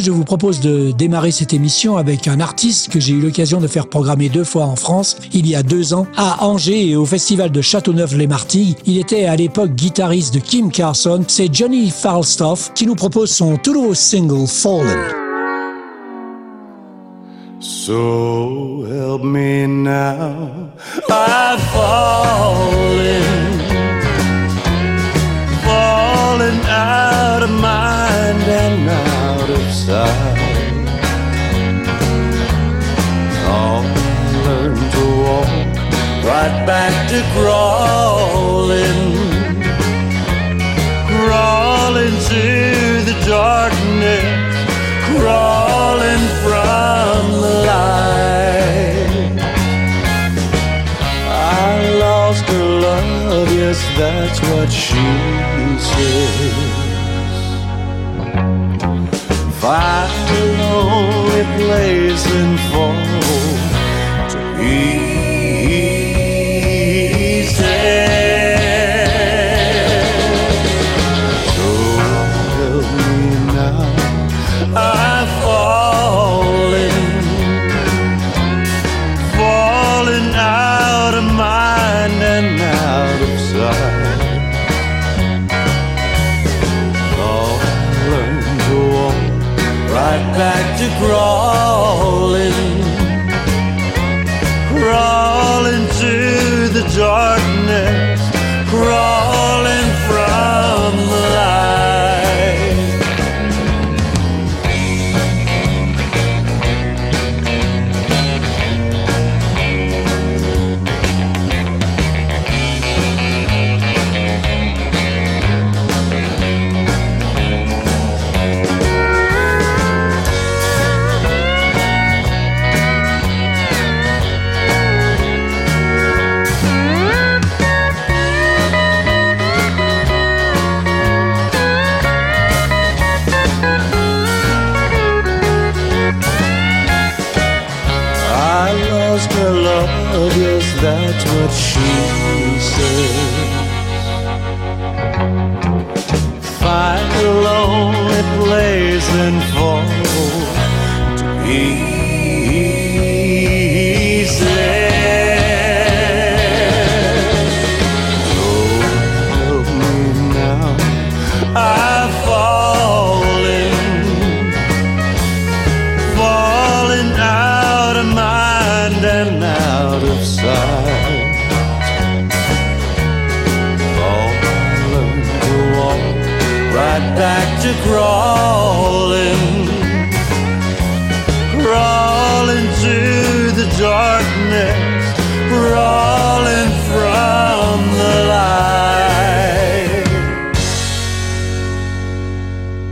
Je vous propose de démarrer cette émission avec un artiste que j'ai eu l'occasion de faire programmer deux fois en France, il y a deux ans, à Angers et au festival de Châteauneuf-les-Martilles. Il était à l'époque guitariste de Kim Carson. C'est Johnny Falstaff qui nous propose son tout nouveau single Fallen. So help me now, I've fallen of. I'll learn to walk right back to crawling, crawling to the darkness, crawling from the light. I lost her love, yes, that's what she said find a lonely place and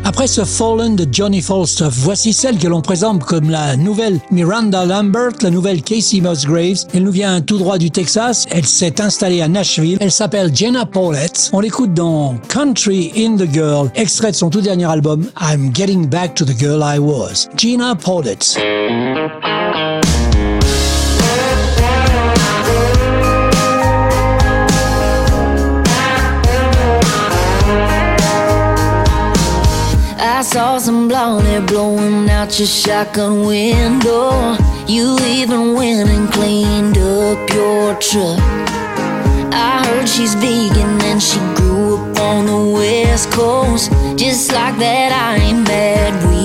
Après ce Fallen de Johnny Falstaff, voici celle que l'on présente comme la nouvelle Miranda Lambert, la nouvelle Casey Musgraves. Elle nous vient tout droit du Texas. Elle s'est installée à Nashville. Elle s'appelle Jenna Paulette. On l'écoute dans Country in the Girl, extrait de son tout dernier album I'm Getting Back to the Girl I Was. Gina Paulette. Saw some blonde hair blowing out your shotgun window. You even went and cleaned up your truck. I heard she's vegan and she grew up on the west coast. Just like that, I ain't bad. we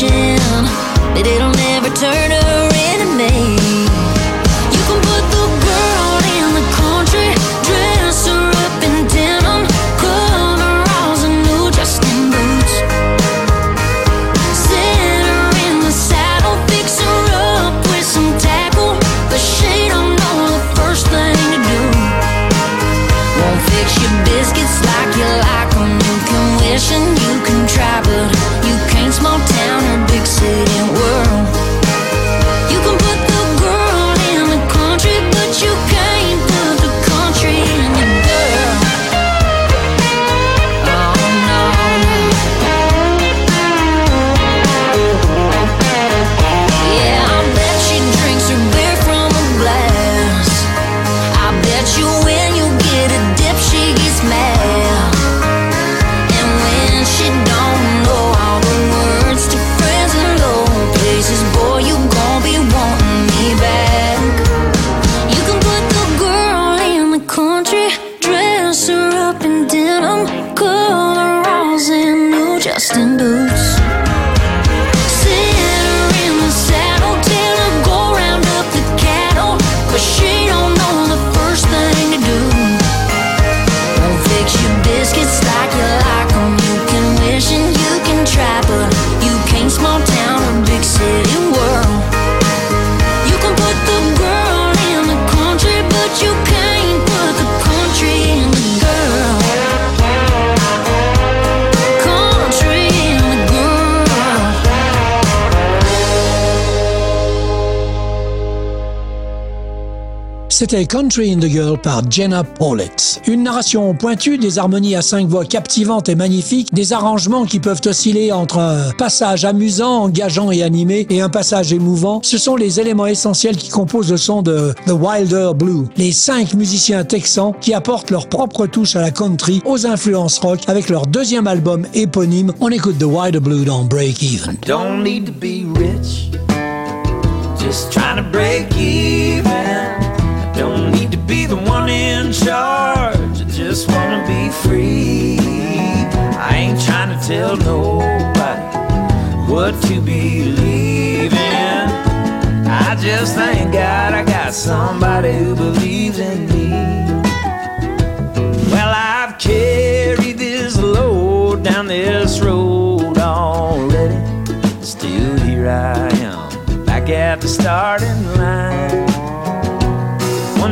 But it'll never turn her Country in the Girl par Jenna Paulette. Une narration pointue, des harmonies à cinq voix captivantes et magnifiques, des arrangements qui peuvent osciller entre un passage amusant, engageant et animé et un passage émouvant. Ce sont les éléments essentiels qui composent le son de The Wilder Blue. Les cinq musiciens texans qui apportent leur propre touche à la country, aux influences rock avec leur deuxième album éponyme. On écoute The Wilder Blue dans Break Even. Don't need to be rich, just trying to break even. Don't need to be the one in charge. I just wanna be free. I ain't trying to tell nobody what to believe in. I just thank God I got somebody who believes in me. Well, I've carried this load down this road already. Still here I am, back at the starting line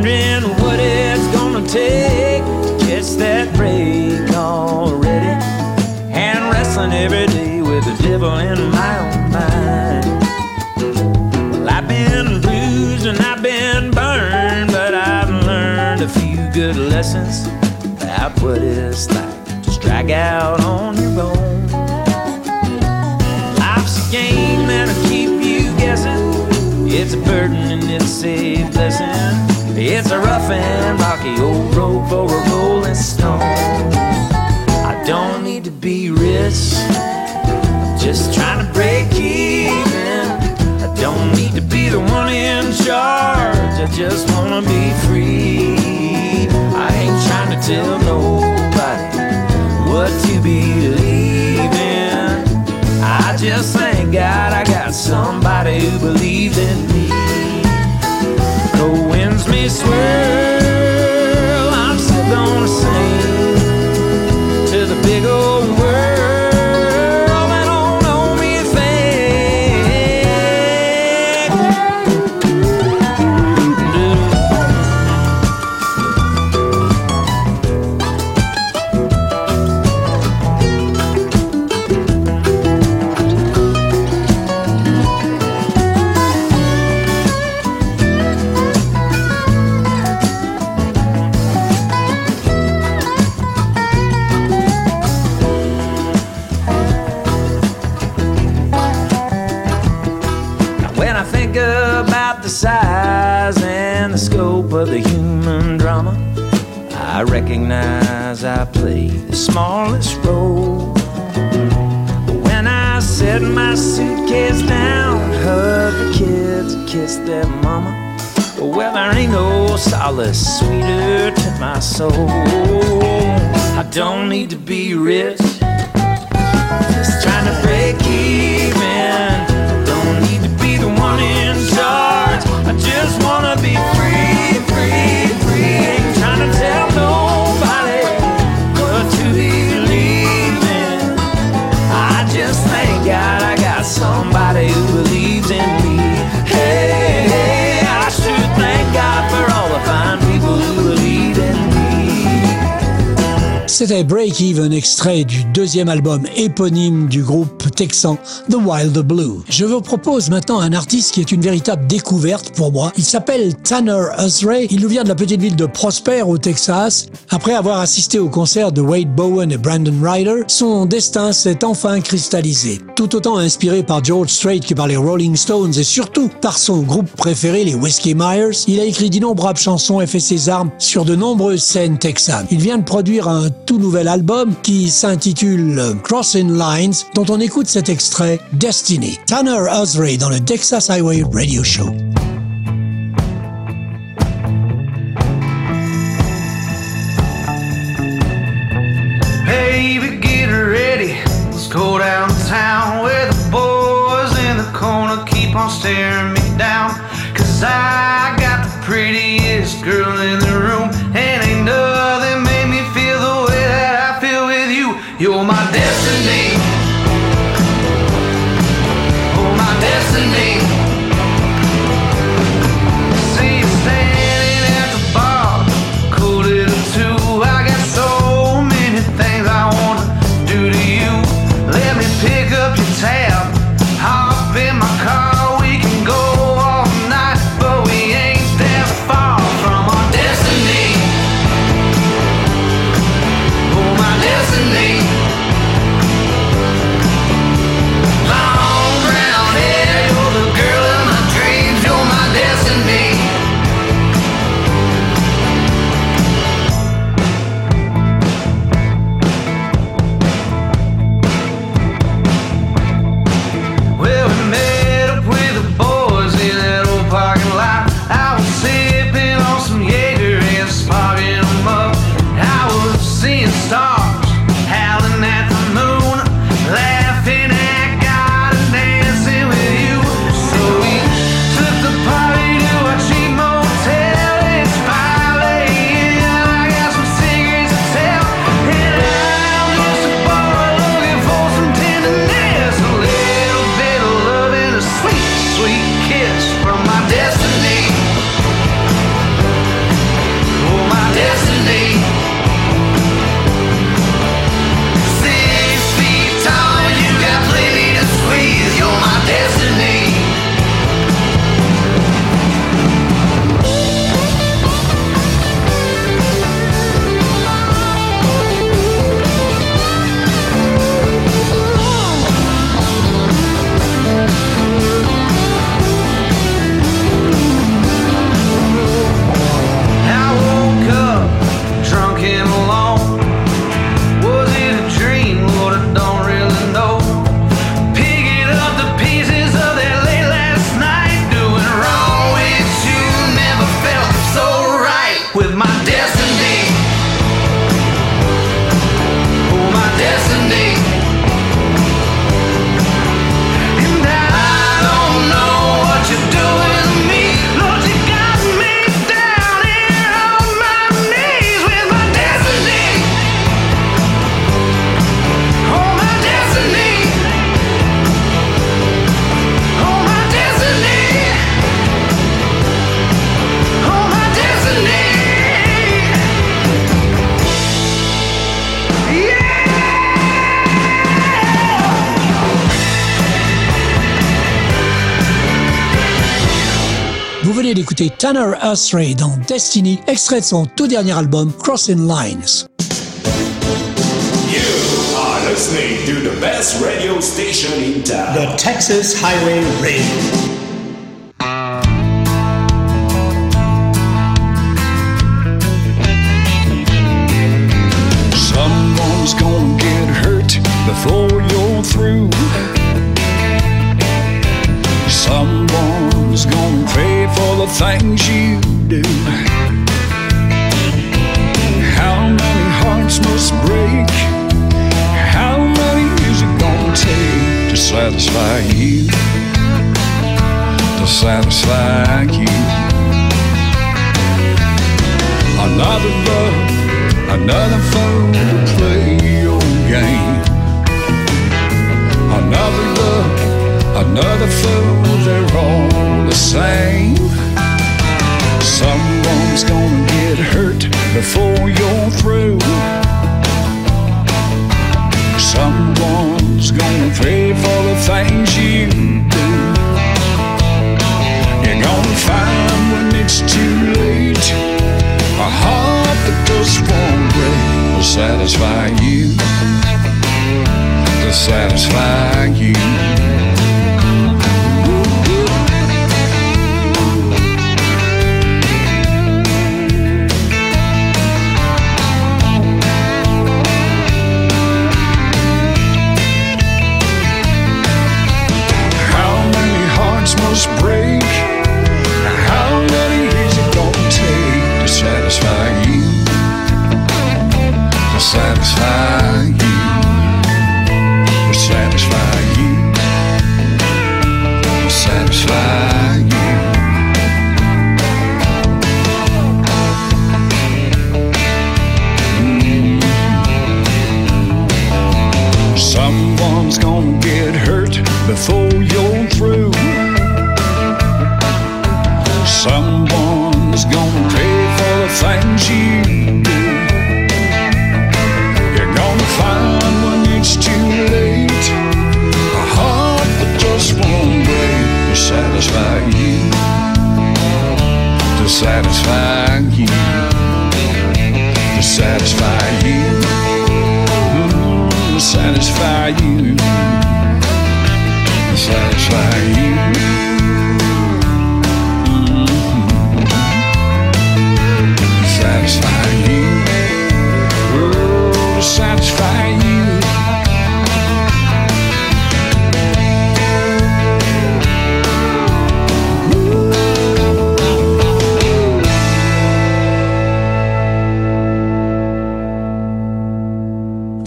wondering what it's gonna take to catch that break already. And wrestling every day with the devil in my own mind. Well, I've been bruised and I've been burned, but I've learned a few good lessons about what it's like to strike out on your own. Life's a game that'll keep you guessing. It's a burden and it's a blessing. It's a rough and rocky old road for a rolling stone. I don't need to be rich, I'm just trying to break even. I don't need to be the one in charge, I just wanna be free. I ain't trying to tell nobody what to believe in. I just thank God I got somebody who believes in me. Even, extrait du deuxième album éponyme du groupe texan The Wild Blue. Je vous propose maintenant un artiste qui est une véritable découverte pour moi. Il s'appelle Tanner Usray. Il nous vient de la petite ville de Prosper au Texas. Après avoir assisté au concert de Wade Bowen et Brandon Ryder, son destin s'est enfin cristallisé. Tout autant inspiré par George Strait que par les Rolling Stones et surtout par son groupe préféré, les Whiskey Myers, il a écrit d'innombrables chansons et fait ses armes sur de nombreuses scènes texanes. Il vient de produire un tout nouvel album qui s'intitule Crossing Lines, dont on écoute cet extrait Destiny. Tanner Usray dans le Texas Highway Radio Show. Baby, get ready. Let's go downtown where the boys in the corner keep on staring me down. Cause I got the prettiest girl in the room, Tanner Usray dans Destiny, extrait de son tout dernier album Crossing Lines. You are listening to the best radio station in town. The Texas Highway Radio. Things you do. How many hearts must break? How many is it gonna take to satisfy you? To satisfy you. Another love, another fool to play your game. Another love, another fool, they're all the same. Someone's gonna get hurt before you're through. Someone's gonna pay for the things you do. You're gonna find when it's too late a heart that just won't break will satisfy you. To satisfy you.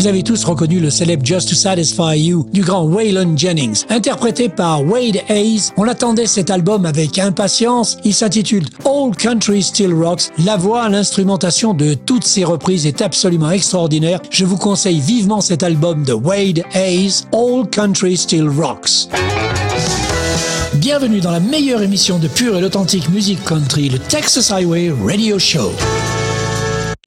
Vous avez tous reconnu le célèbre Just to Satisfy You du grand Waylon Jennings. Interprété par Wade Hayes, on attendait cet album avec impatience. Il s'intitule All Country Still Rocks. La voix, l'instrumentation de toutes ces reprises est absolument extraordinaire. Je vous conseille vivement cet album de Wade Hayes, All Country Still Rocks. Bienvenue dans la meilleure émission de pure et authentique musique country, le Texas Highway Radio Show.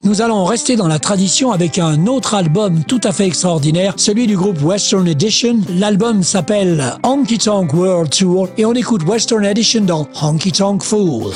Nous allons rester dans la tradition avec un autre album tout à fait extraordinaire, celui du groupe Western Edition. L'album s'appelle Honky Tonk World Tour et on écoute Western Edition dans Honky Tonk Fool.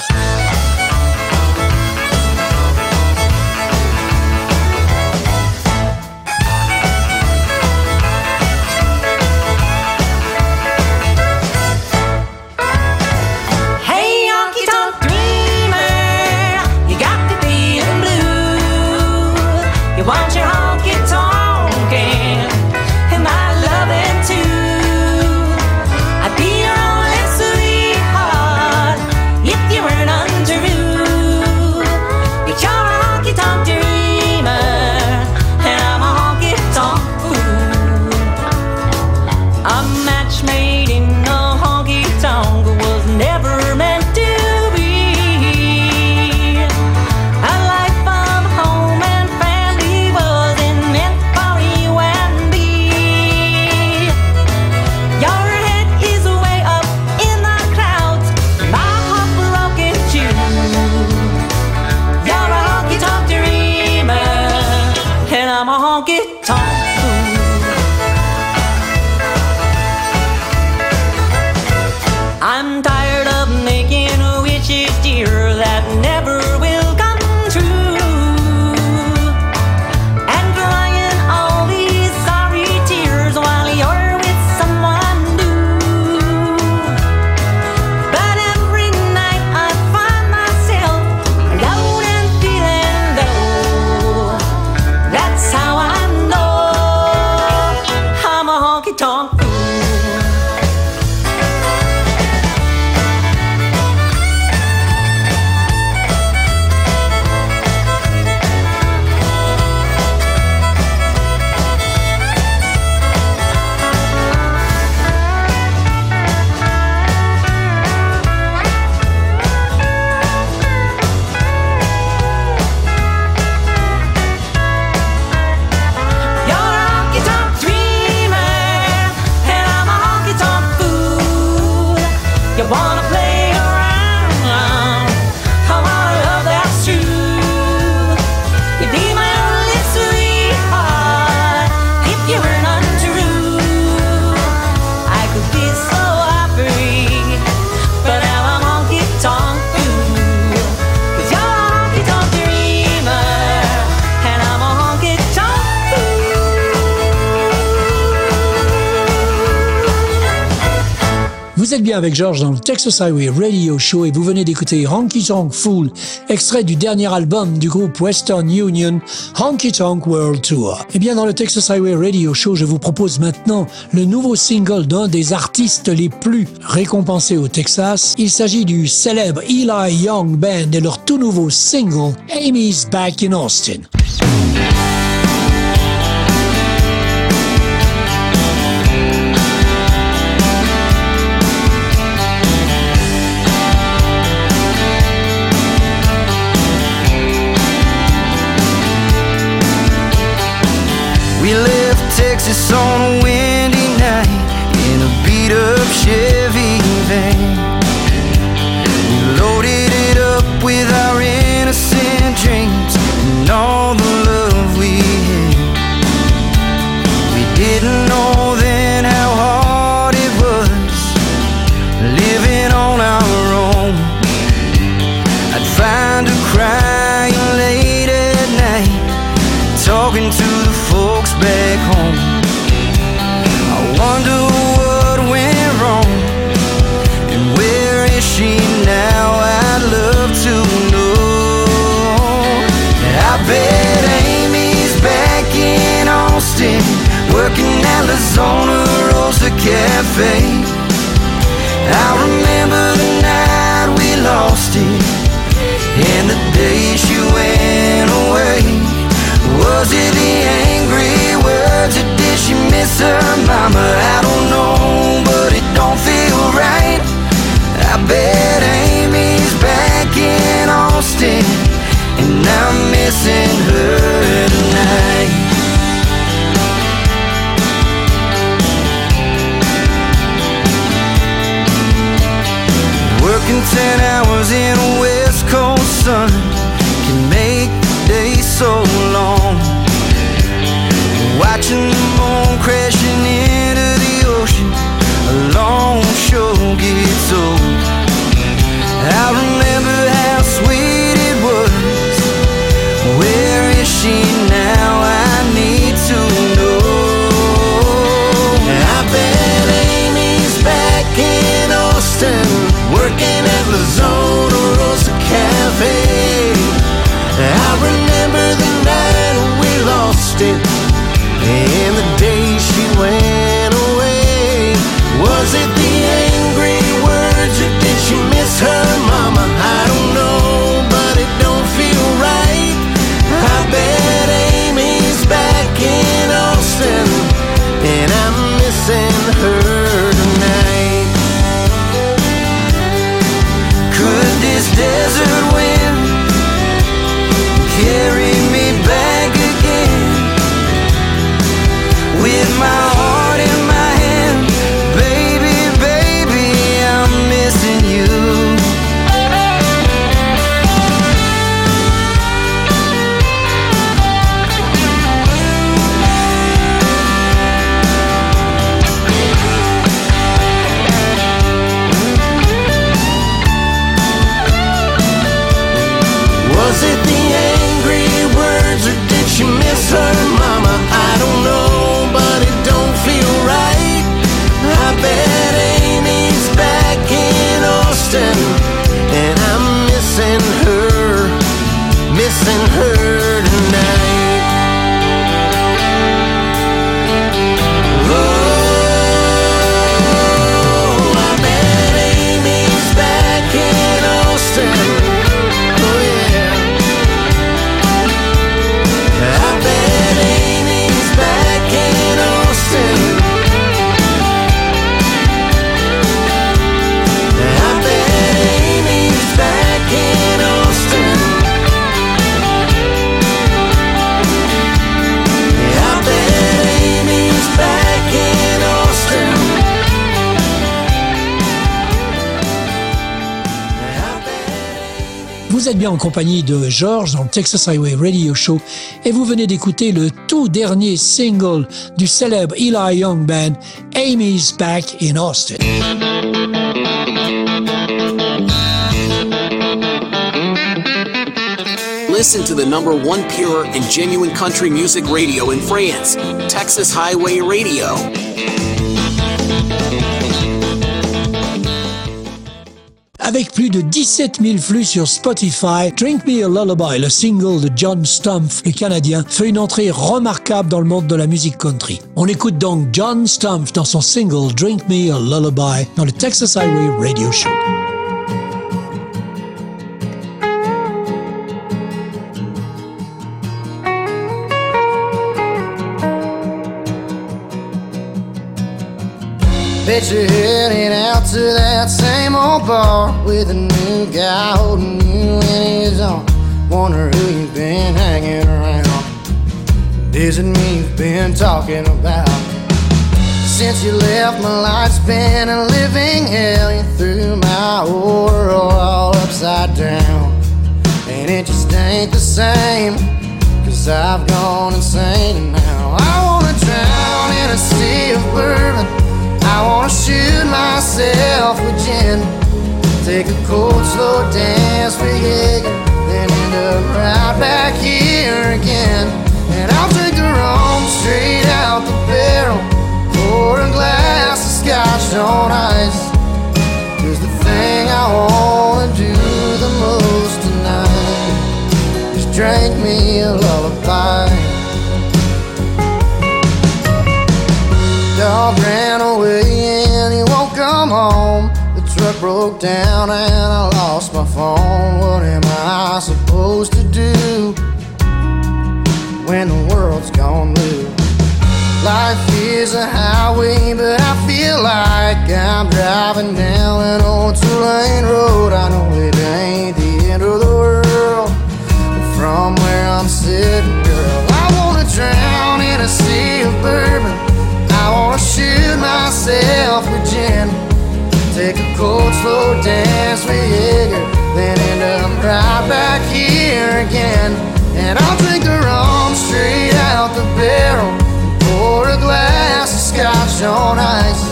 Êtes bien avec George dans le Texas Highway Radio Show et vous venez d'écouter Honky Tonk Fool, extrait du dernier album du groupe Western Union, Honky Tonk World Tour. Et eh bien dans le Texas Highway Radio Show, je vous propose maintenant le nouveau single d'un des artistes les plus récompensés au Texas. Il s'agit du célèbre Eli Young Band et leur tout nouveau single Amy's Back in Austin. On comes lost it, and the day she went away. Was it the angry words, or did she miss her mama? I don't know, but it don't feel right. I bet Amy's back in Austin, and I'm missing her tonight. Could this Vous êtes bien en compagnie de George dans le Texas Highway Radio Show et vous venez d'écouter le tout dernier single du célèbre Eli Young Band, Amy's Back in Austin. Listen to the number one pure and genuine country music radio in France, Texas Highway Radio. Avec plus de 17 000 flux sur Spotify, Drink Me a Lullaby, le single de John Stumpf, le Canadien, fait une entrée remarquable dans le monde de la musique country. On écoute donc John Stumpf dans son single Drink Me a Lullaby dans le Texas Highway Radio Show. Bet you're heading out to that same old bar with a new guy holding you in his arms. Wonder who you've been hanging around. Isn't me you've been talking about? Since you left, my life's been a living hell. You threw my world all upside down. And it just ain't the same. Cause I've gone insane and now I wanna drown in a sea of bourbon. I wanna shoot myself with gin. Take a cold, slow dance with Jaeger. Then end up right back here again. And I'll drink the rum straight out the barrel. Pour a glass of scotch on ice. Cause the thing I wanna do the most tonight is drink me a lullaby. Dog ran away and he won't come home. The truck broke down and I lost my phone. What am I supposed to do when the world's gone blue? Life is a highway, but I feel like I'm driving down an old two-lane road. I know it ain't the end of the world, from where I'm sitting, girl, I wanna drown in a sea of bourbon. Cold, slow dance with Jaeger, then end up right back here again. And I'll drink the rum straight out the barrel. Pour a glass of scotch on ice.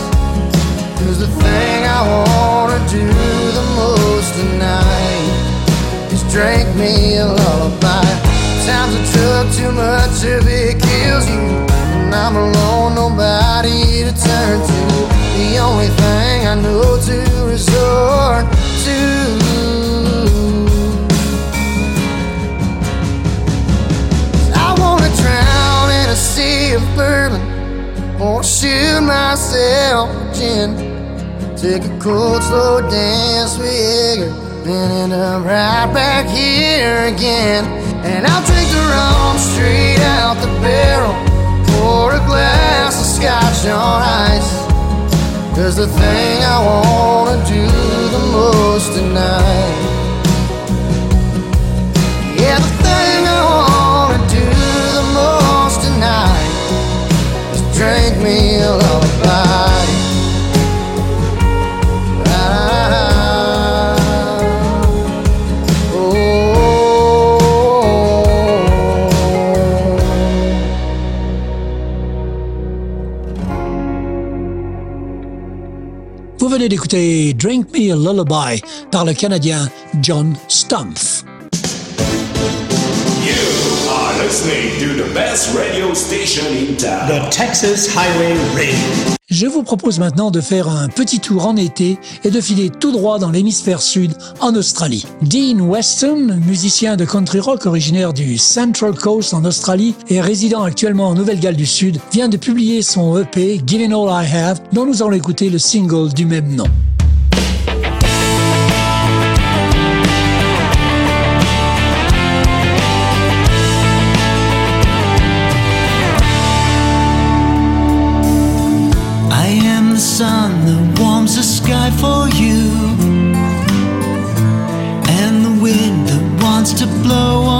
Cause the thing I wanna do the most tonight is drink me a lullaby. Times I took too much of it kills you. And I'm alone, nobody to turn to. The only thing I know to shoot myself gin. Take a cold, slow dance with Jaeger. Then end up right back here again. And I'll drink the rum straight out the barrel. Pour a glass of scotch on ice. Cause the thing I wanna do the most tonight. Drink me a lullaby. Vous venez d'écouter Drink Me a Lullaby par le Canadien John Stumpf. You are listening to the best radio station in town. The Texas Highway Radio. Je vous propose maintenant de faire un petit tour en été et de filer tout droit dans l'hémisphère sud, en Australie. Dean Weston, musicien de country rock originaire du Central Coast en Australie et résident actuellement en Nouvelle-Galles du Sud, vient de publier son EP Giving All I Have, dont nous allons écouter le single du même nom. To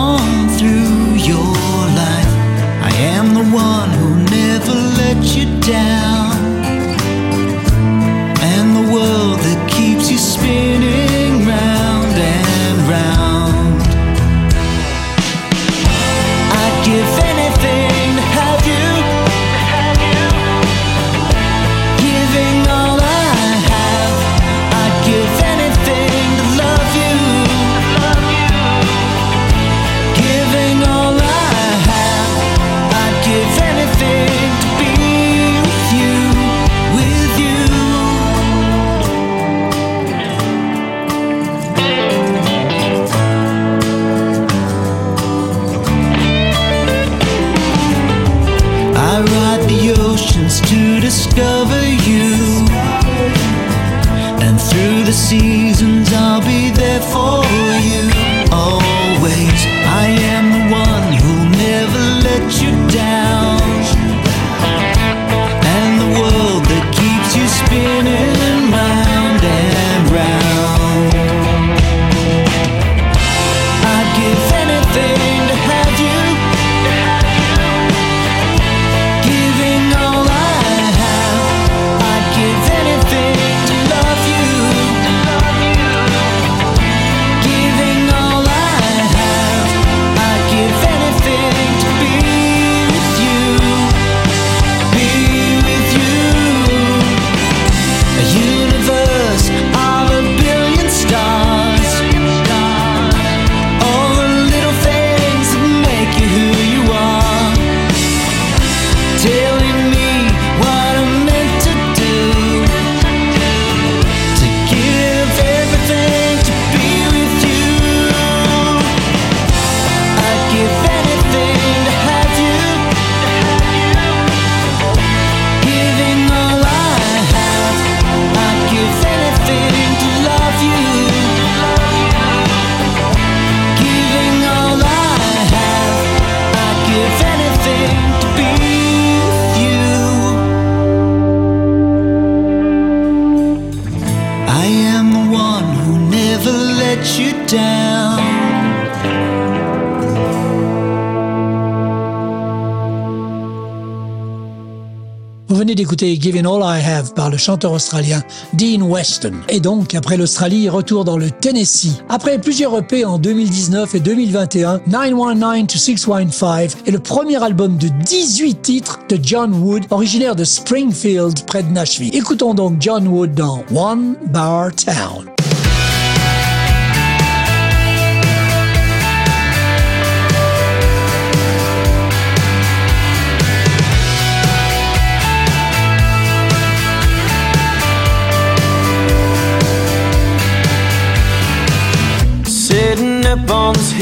Giving All I Have par le chanteur australien Dean Weston. Et donc, après l'Australie, retour dans le Tennessee. Après plusieurs EP en 2019 et 2021, 919 to 615 est le premier album de 18 titres de John Wood, originaire de Springfield, près de Nashville. Écoutons donc John Wood dans One Bar Town.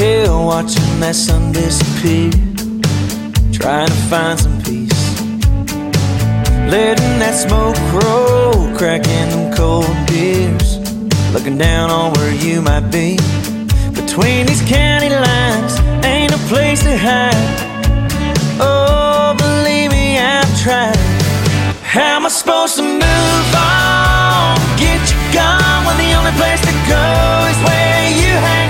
Hill, watching that sun disappear. Trying to find some peace. Letting that smoke roll, cracking them cold beers. Looking down on where you might be. Between these county lines, ain't a place to hide. Oh, believe me, I've tried. How am I supposed to move on? Get you gone when the only place to go is where you hang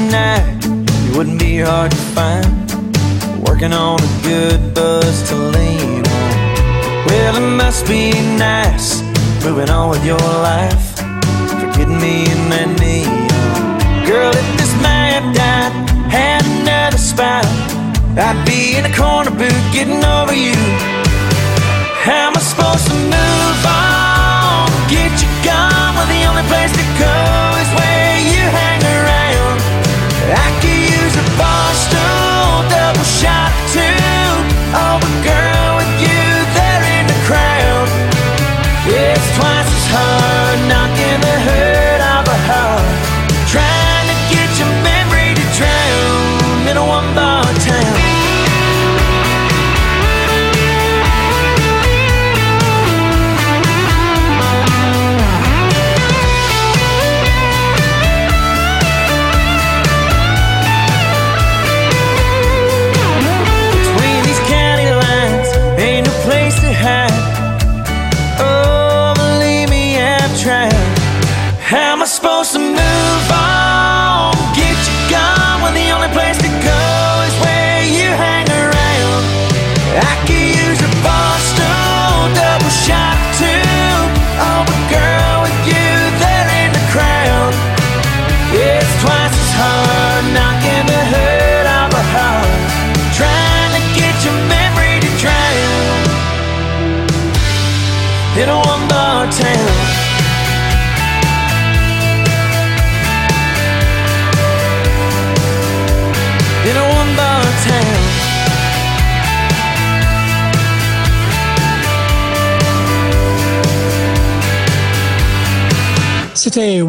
hard to find. Working on a good buzz to lean on. Well, it must be nice moving on with your life. Forgetting me and that neon. Girl, if this mad dot had another spot, I'd be in a corner booth getting over you. How am I supposed to move on? Get you gone when the only place to go is where you hang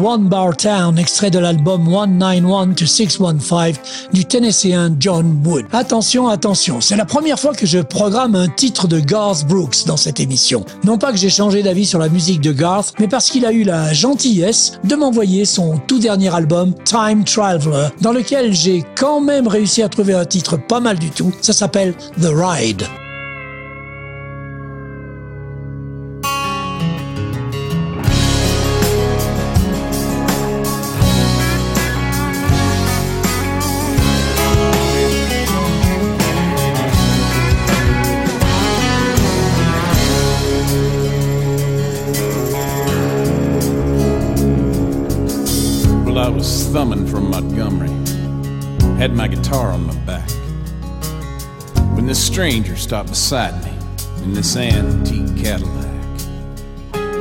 One Bar Town, extrait de l'album 191 to 615 du Tennessean John Wood. Attention, attention, c'est la première fois que je programme un titre de Garth Brooks dans cette émission. Non pas que j'ai changé d'avis sur la musique de Garth, mais parce qu'il a eu la gentillesse de m'envoyer son tout dernier album Time Traveler, dans lequel j'ai quand même réussi à trouver un titre pas mal du tout. Ça s'appelle The Ride. Montgomery, had my guitar on my back. When this stranger stopped beside me in this antique Cadillac.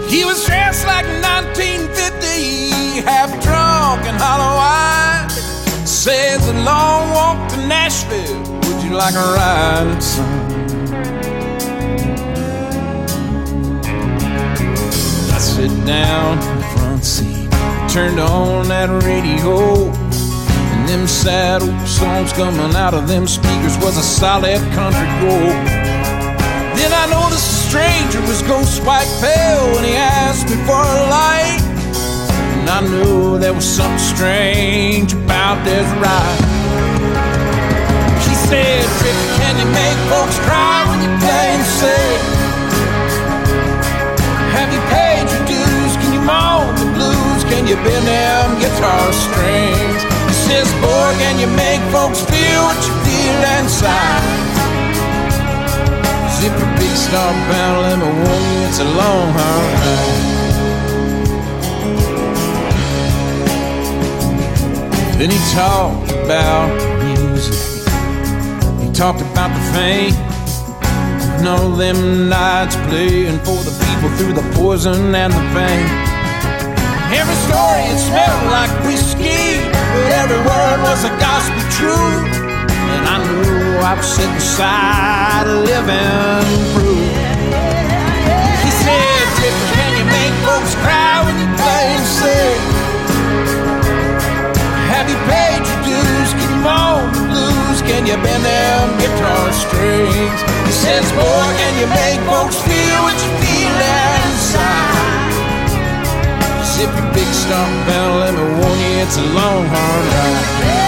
He was dressed like 1950, half drunk and hollow eyed. Says a long walk to Nashville. Would you like a ride, son? I sit down in the front seat, turned on that radio, and them sad old songs coming out of them speakers was a solid country gold. Then I noticed a stranger was ghost white pale when he asked me for a light, and I knew there was something strange about this ride. He said, Trip, can you make folks cry when you play and sing? Have you paid your dues? Can you moan the blues? Can you bend them guitar strings? Says, boy, can you make folks feel what you feel inside? Zip your big star bound, let me warn you, it's a long, hard ride. Then he talked about music. He talked about the fame. And all them nights playing for the people through the poison and the pain. Every story it smelled like whiskey, every word was a gospel truth. And I knew I was sitting beside a living proof. He said, Trip, can you make folks cry when you play and sing? Have you paid your dues? Can you the blues? Can you bend them guitar strings? He says, boy, can you make folks feel what you feel inside? Zip your big stump it's a long, hard ride.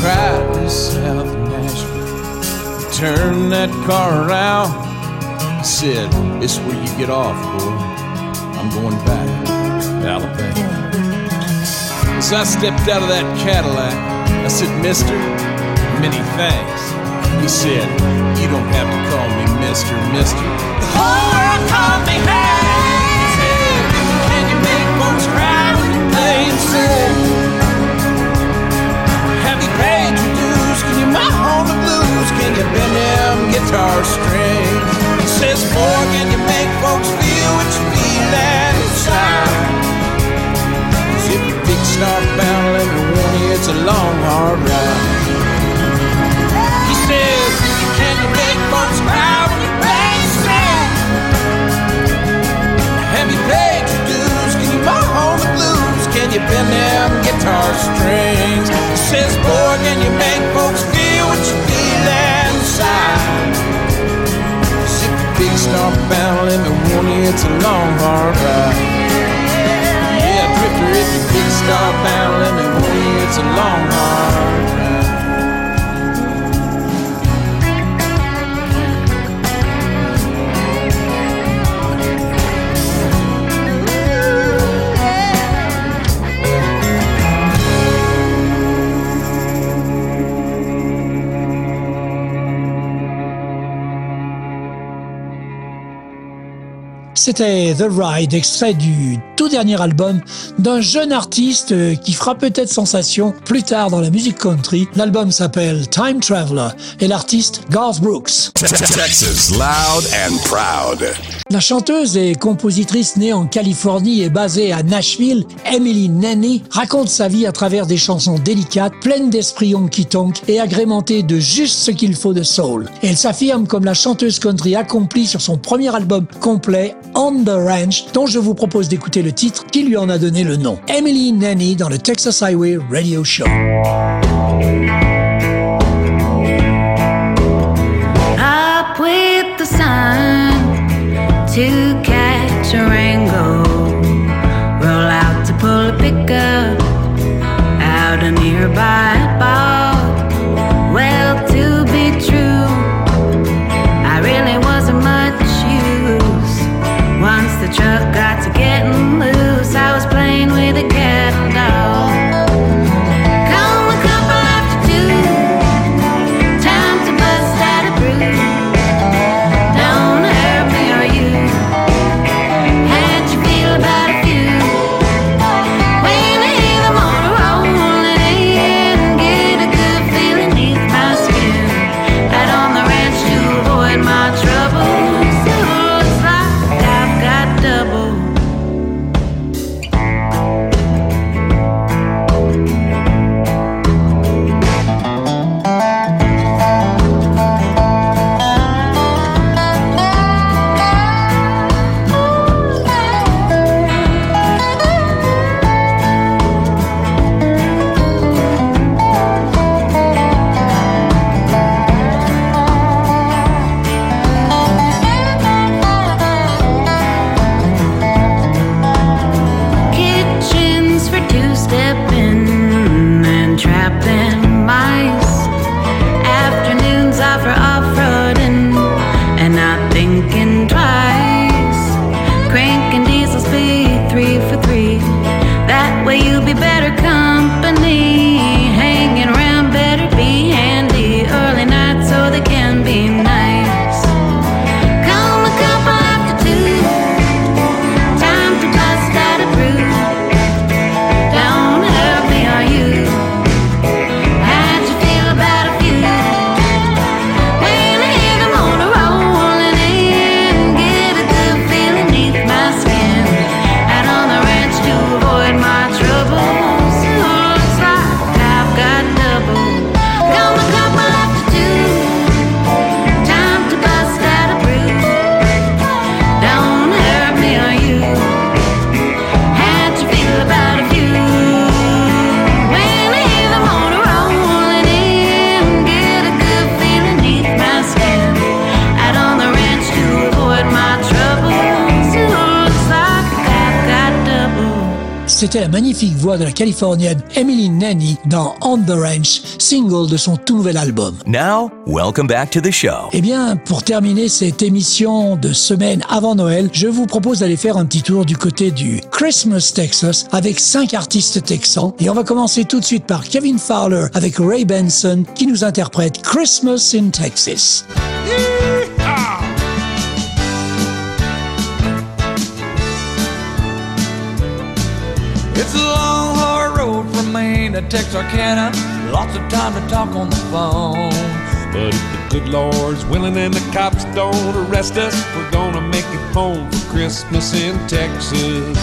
Cried this south Nashville, turned that car around. He said, This where you get off, boy. I'm going back to Alabama. As I stepped out of that Cadillac, I said, Mister, many thanks. He said, You don't have to call me Mister, Mister. The whole world called me Hank. Can you make folks cry when you play and sing? Have you paid your dues? Can you moan the blues? Can you bend them guitar strings? He says, Boy, can you make folks feel what you feel inside? Zip your big star bound, let me warn you, it's a long, hard ride. Says, Can you make folks cry when you and sing? Have you paid your dues? Can you moan the blues? Can you bend them guitar strings? Says, Boy, can you make folks feel what you feel inside? Zip your big star bound, let me warn you, it's a long, hard ride. Yeah, drifter, if you big star bound, let me warn you, it's a long, hard ride. C'était The Ride, extrait du tout dernier album d'un jeune artiste qui fera peut-être sensation plus tard dans la musique country. L'album s'appelle Time Traveler et l'artiste Garth Brooks. Texas loud and proud. La chanteuse et compositrice née en Californie et basée à Nashville, Emily Nanny, raconte sa vie à travers des chansons délicates, pleines d'esprit honky-tonk et agrémentées de juste ce qu'il faut de soul. Elle s'affirme comme la chanteuse country accomplie sur son premier album complet, On the Ranch, dont je vous propose d'écouter le titre qui lui en a donné le nom. Emily Nanny dans le Texas Highway Radio Show. Up with the sun to catch a rainbow. To pull a pickup out nearby Californienne Emily Nanny dans On the Ranch, single de son tout nouvel album. Now, welcome back to the show. Eh bien, pour terminer cette émission de semaine avant Noël, je vous propose d'aller faire un petit tour du côté du Christmas Texas avec cinq artistes texans. Et on va commencer tout de suite par Kevin Fowler avec Ray Benson qui nous interprète Christmas in Texas. It's a long, to Texarkana. Lots of time to talk on the phone. But if the good Lord's willing and the cops don't arrest us, we're gonna make it home for Christmas in Texas.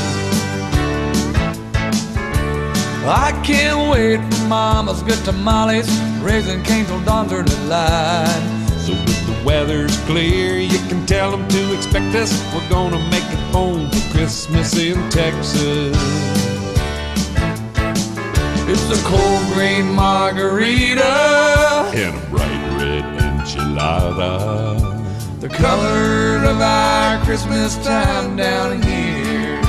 I can't wait for Mama's good tamales, raising canes till dawn's early light. So if the weather's clear, you can tell them to expect us. We're gonna make it home for Christmas in Texas. It's a cold green margarita, And a bright red enchilada. the colors of our Christmas time down here.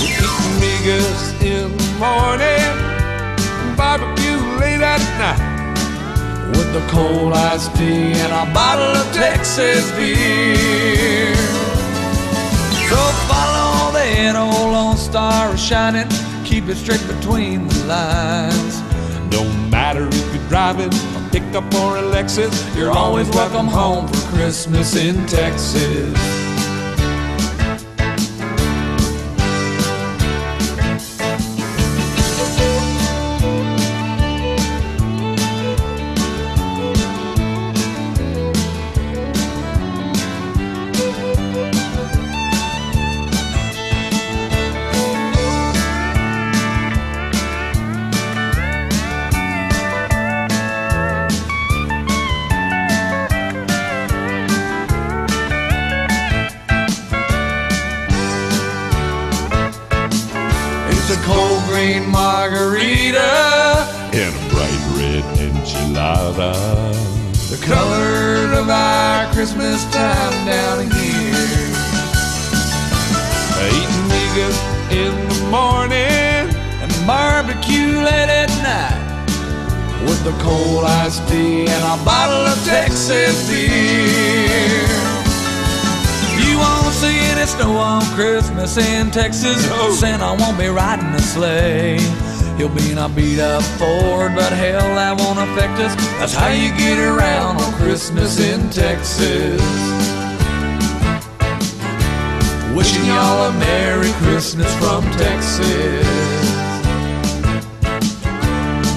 We eat migas in the morning, and barbecue late at night. With the cold iced tea and a bottle of Texas beer. So follow that old Lone Star shining, keep it straight between the lines. Don't matter if you're driving a pickup or a Lexus, You're always welcome home for Christmas in Texas. The color of our Christmas time down here. Eating migas in the morning and barbecue late at night. With a cold iced tea and a bottle of Texas beer. You won't see any snow on Christmas in Texas, oh. Santa won't be riding a sleigh. He'll be in a beat up Ford, but hell, that won't affect us. That's how you get around on Christmas in Texas. Wishing y'all a Merry Christmas from Texas.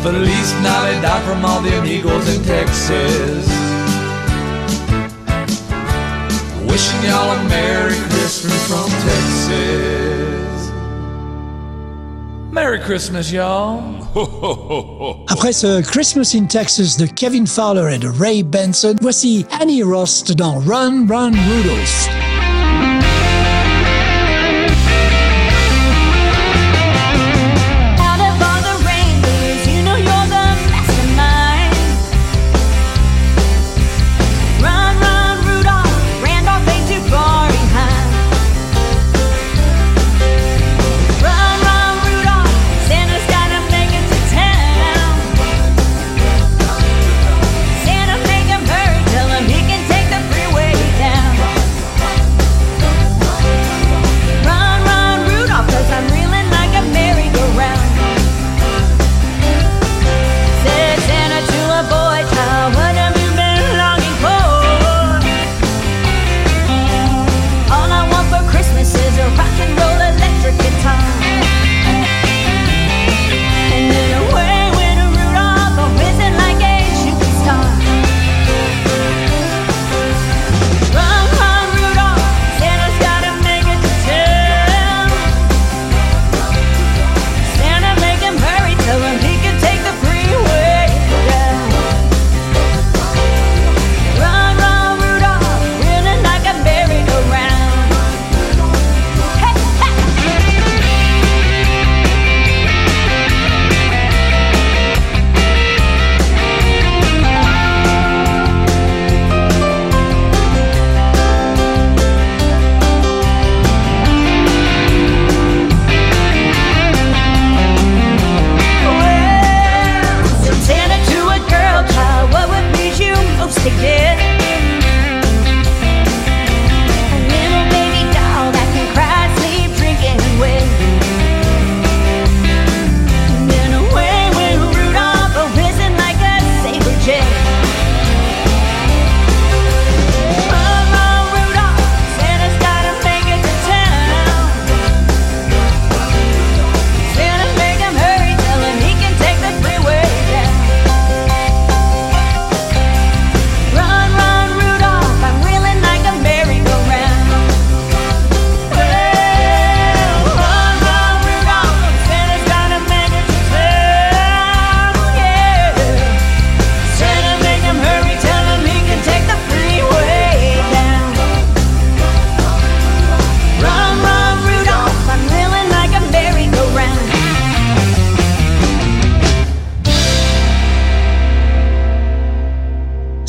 Feliz Navidad from all the amigos in Texas. Wishing y'all a Merry Christmas from Texas. Merry Christmas, y'all. Après ce Christmas in Texas de Kevin Fowler et de Ray Benson, voici Annie Rost dans Run Run Rudolph.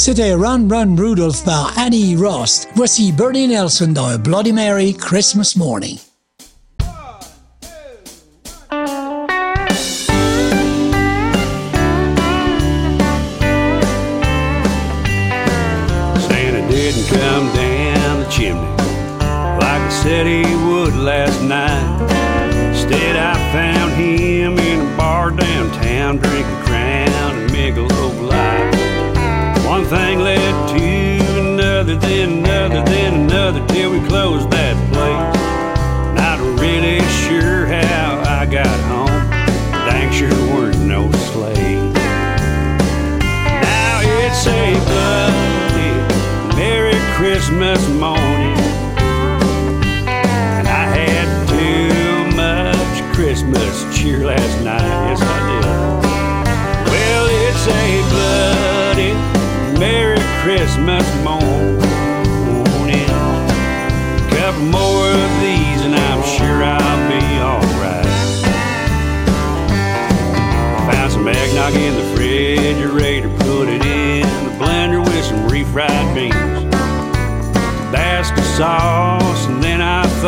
C'était Run Run Rudolph by Annie Rost. Voici Bernie Nelson dans A Bloody Mary Christmas Morning.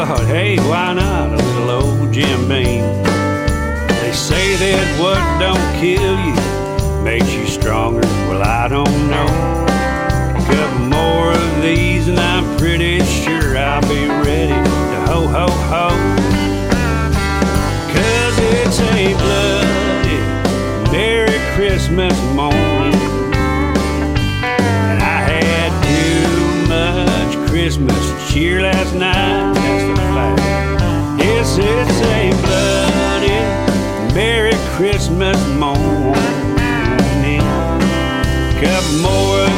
Thought, hey, why not a little old Jim Beam? They say that what don't kill you makes you stronger. Well, I don't know. A couple more of these, and I'm pretty sure I'll be ready to ho ho ho. Cause it's a bloody Merry Christmas morning. And I had too much Christmas cheer last night. Couple more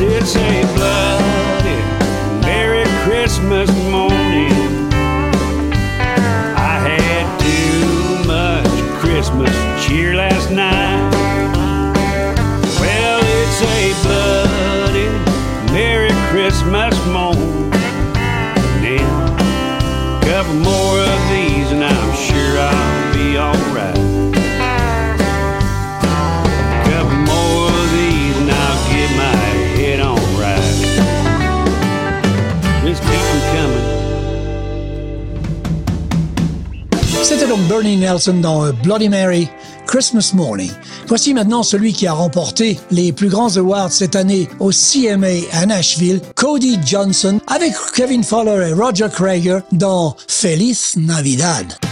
it's a Bernie Nelson dans euh, Bloody Mary, Christmas Morning. Voici maintenant celui qui a remporté les plus grands awards cette année au CMA à Nashville, Cody Johnson, avec Kevin Fowler et Roger Krager dans Feliz Navidad.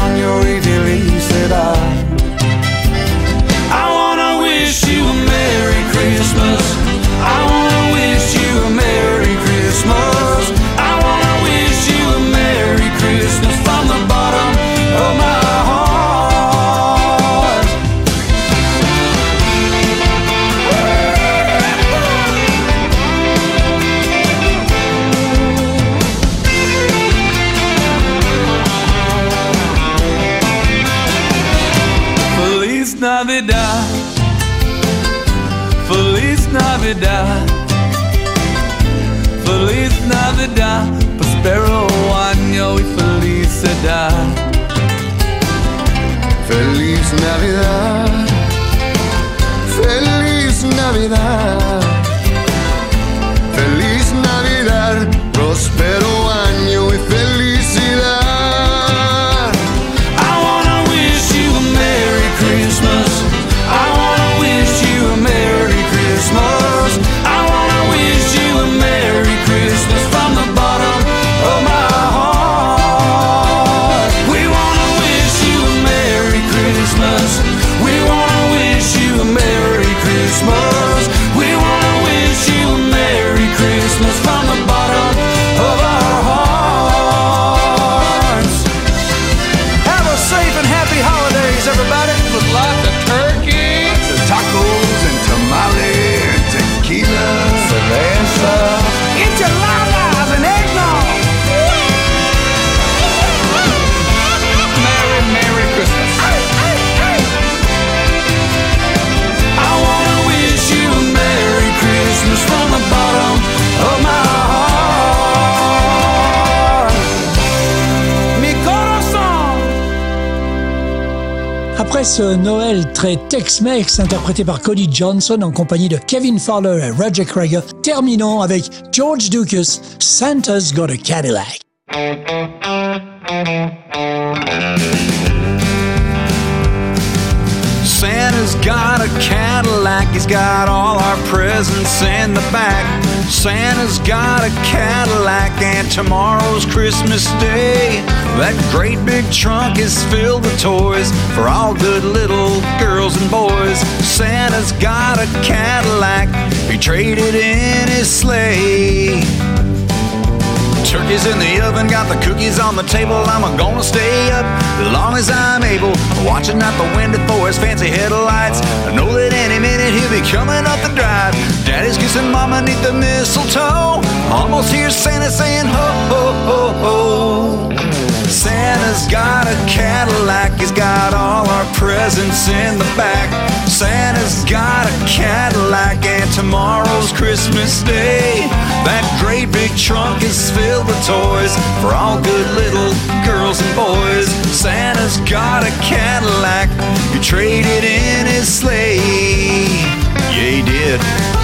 Noël très Tex-Mex interprété par Cody Johnson en compagnie de Kevin Fowler et Roger Krager, terminons avec George Lucas, Santa's Got a Cadillac. Santa's got a Cadillac, he's got all our presents in the back. Santa's got a Cadillac, and tomorrow's Christmas Day. That great big trunk is filled with toys for all good little girls and boys. Santa's got a Cadillac, he traded in his sleigh. Turkey's in the oven, got the cookies on the table. I'm gonna stay up as long as I'm able. Watching out the window for his fancy headlights. I know that any minute he'll be coming up the drive. Daddy's kissing mama neath the mistletoe. Almost hear Santa saying ho ho ho ho. Santa's got a Cadillac, he's got all our presents in the back. Santa's got a Cadillac, tomorrow's Christmas Day. That great big trunk is filled with toys for all good little girls and boys. Santa's got a Cadillac, he traded in his sleigh. Yeah, he did.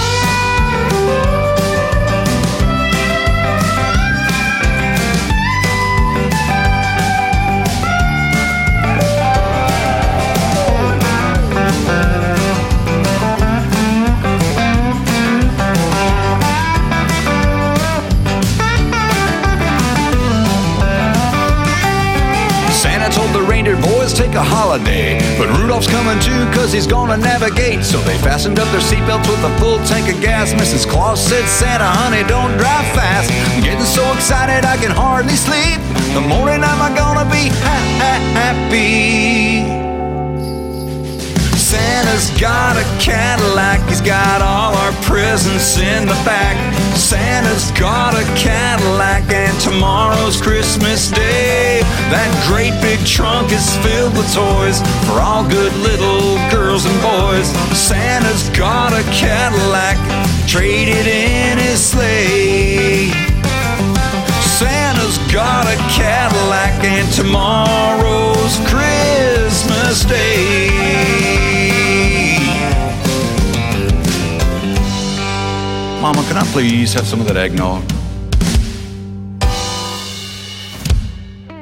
A holiday, but Rudolph's coming too cause he's gonna navigate. So they fastened up their seatbelts with a full tank of gas. Mrs. Claus said, Santa, honey, don't drive fast. I'm getting so excited I can hardly sleep. The morning I'm gonna be ha- ha- happy. Santa's got a Cadillac, he's got all our presents in the back. Santa's got a Cadillac, and tomorrow's Christmas Day. That great big trunk is filled with toys for all good little girls and boys. Santa's got a Cadillac, traded in his sleigh. Santa's got a Cadillac, and tomorrow's Christmas Day. Can I please have some of that eggnog?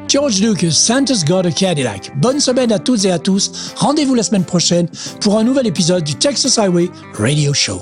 George Lucas, Santa's Got a Cadillac. Bonne semaine à toutes et à tous. Rendez-vous la semaine prochaine pour un nouvel épisode du Texas Highway Radio Show.